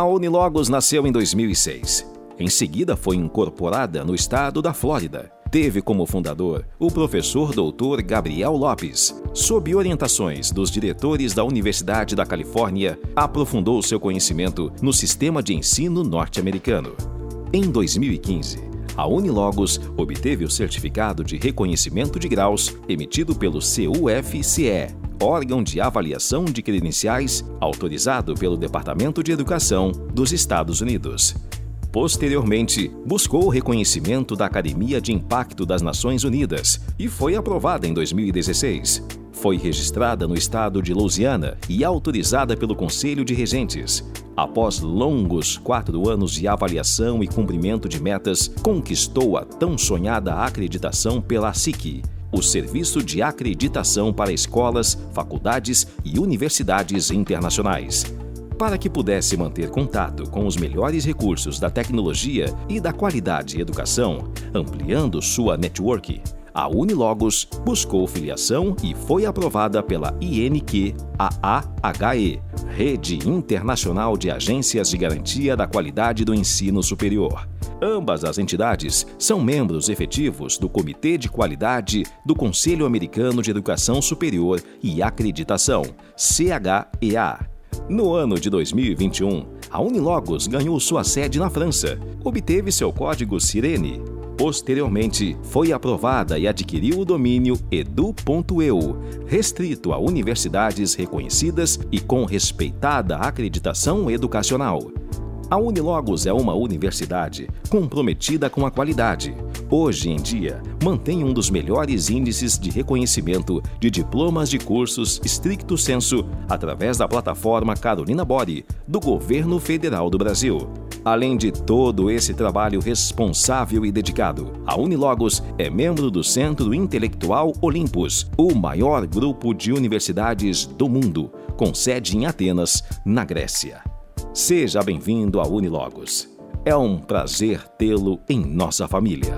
A Unilogos nasceu em 2006. Em seguida, foi incorporada no estado da Flórida. Teve como fundador o professor doutor Gabriel Lopes. Sob orientações dos diretores da Universidade da Califórnia, aprofundou seu conhecimento no sistema de ensino norte-americano. Em 2015, a Unilogos obteve o certificado de reconhecimento de graus emitido pelo CUFCE, órgão de avaliação de credenciais autorizado pelo Departamento de Educação dos Estados Unidos. Posteriormente, buscou o reconhecimento da Academia de Impacto das Nações Unidas e foi aprovada em 2016. Foi registrada no estado de Louisiana e autorizada pelo Conselho de Regentes. Após longos quatro anos de avaliação e cumprimento de metas, conquistou a tão sonhada acreditação pela SIC, o Serviço de Acreditação para Escolas, Faculdades e Universidades Internacionais para que pudesse manter contato com os melhores recursos da tecnologia e da qualidade de educação, ampliando sua network. A Unilogos buscou filiação e foi aprovada pela INQ AAHE, Rede Internacional de Agências de Garantia da Qualidade do Ensino Superior. Ambas as entidades são membros efetivos do Comitê de Qualidade do Conselho Americano de Educação Superior e Acreditação, CHEA. No ano de 2021, a Unilogos ganhou sua sede na França, obteve seu código Sirene. Posteriormente, foi aprovada e adquiriu o domínio edu.eu, restrito a universidades reconhecidas e com respeitada acreditação educacional. A Unilogos é uma universidade comprometida com a qualidade. Hoje em dia, mantém um dos melhores índices de reconhecimento de diplomas de cursos estricto sensu através da plataforma Carolina Body, do Governo Federal do Brasil. Além de todo esse trabalho responsável e dedicado, a Unilogos é membro do Centro Intelectual Olympus, o maior grupo de universidades do mundo, com sede em Atenas, na Grécia. Seja bem-vindo a Unilogos. É um prazer tê-lo em nossa família.